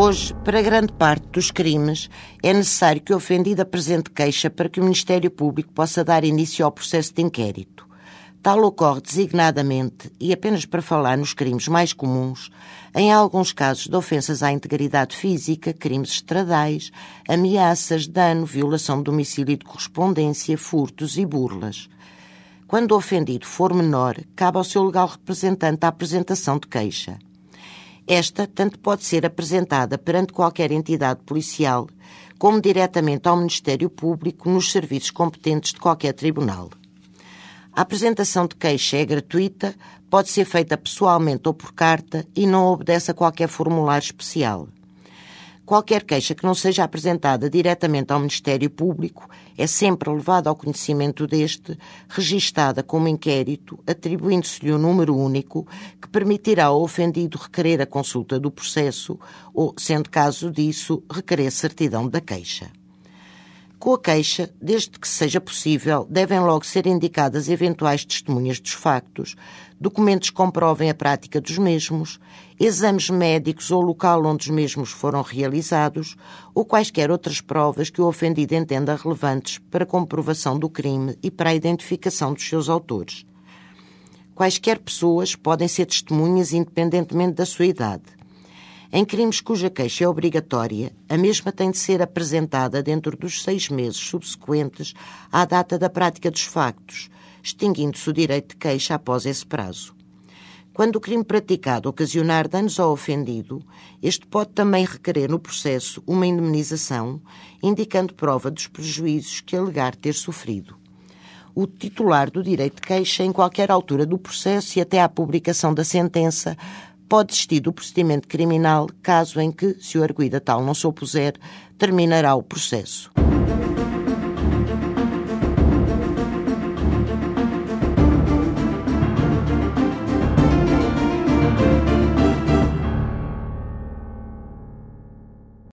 Hoje, para grande parte dos crimes, é necessário que o ofendido apresente queixa para que o Ministério Público possa dar início ao processo de inquérito. Tal ocorre designadamente, e apenas para falar nos crimes mais comuns, em alguns casos de ofensas à integridade física, crimes estradais, ameaças, dano, violação de domicílio e de correspondência, furtos e burlas. Quando o ofendido for menor, cabe ao seu legal representante a apresentação de queixa. Esta tanto pode ser apresentada perante qualquer entidade policial, como diretamente ao Ministério Público nos serviços competentes de qualquer tribunal. A apresentação de queixa é gratuita, pode ser feita pessoalmente ou por carta e não obedece a qualquer formulário especial. Qualquer queixa que não seja apresentada diretamente ao Ministério Público é sempre levada ao conhecimento deste, registada como inquérito, atribuindo-se-lhe um número único que permitirá ao ofendido requerer a consulta do processo ou, sendo caso disso, requerer certidão da queixa. Com a queixa, desde que seja possível, devem logo ser indicadas eventuais testemunhas dos factos, documentos que comprovem a prática dos mesmos, exames médicos ou local onde os mesmos foram realizados, ou quaisquer outras provas que o ofendido entenda relevantes para a comprovação do crime e para a identificação dos seus autores. Quaisquer pessoas podem ser testemunhas independentemente da sua idade. Em crimes cuja queixa é obrigatória, a mesma tem de ser apresentada dentro dos seis meses subsequentes à data da prática dos factos, extinguindo-se o direito de queixa após esse prazo. Quando o crime praticado ocasionar danos ao ofendido, este pode também requerer no processo uma indemnização, indicando prova dos prejuízos que alegar ter sofrido. O titular do direito de queixa, em qualquer altura do processo e até à publicação da sentença, pode desistir do procedimento criminal caso em que, se o arguído a tal não se opuser, terminará o processo.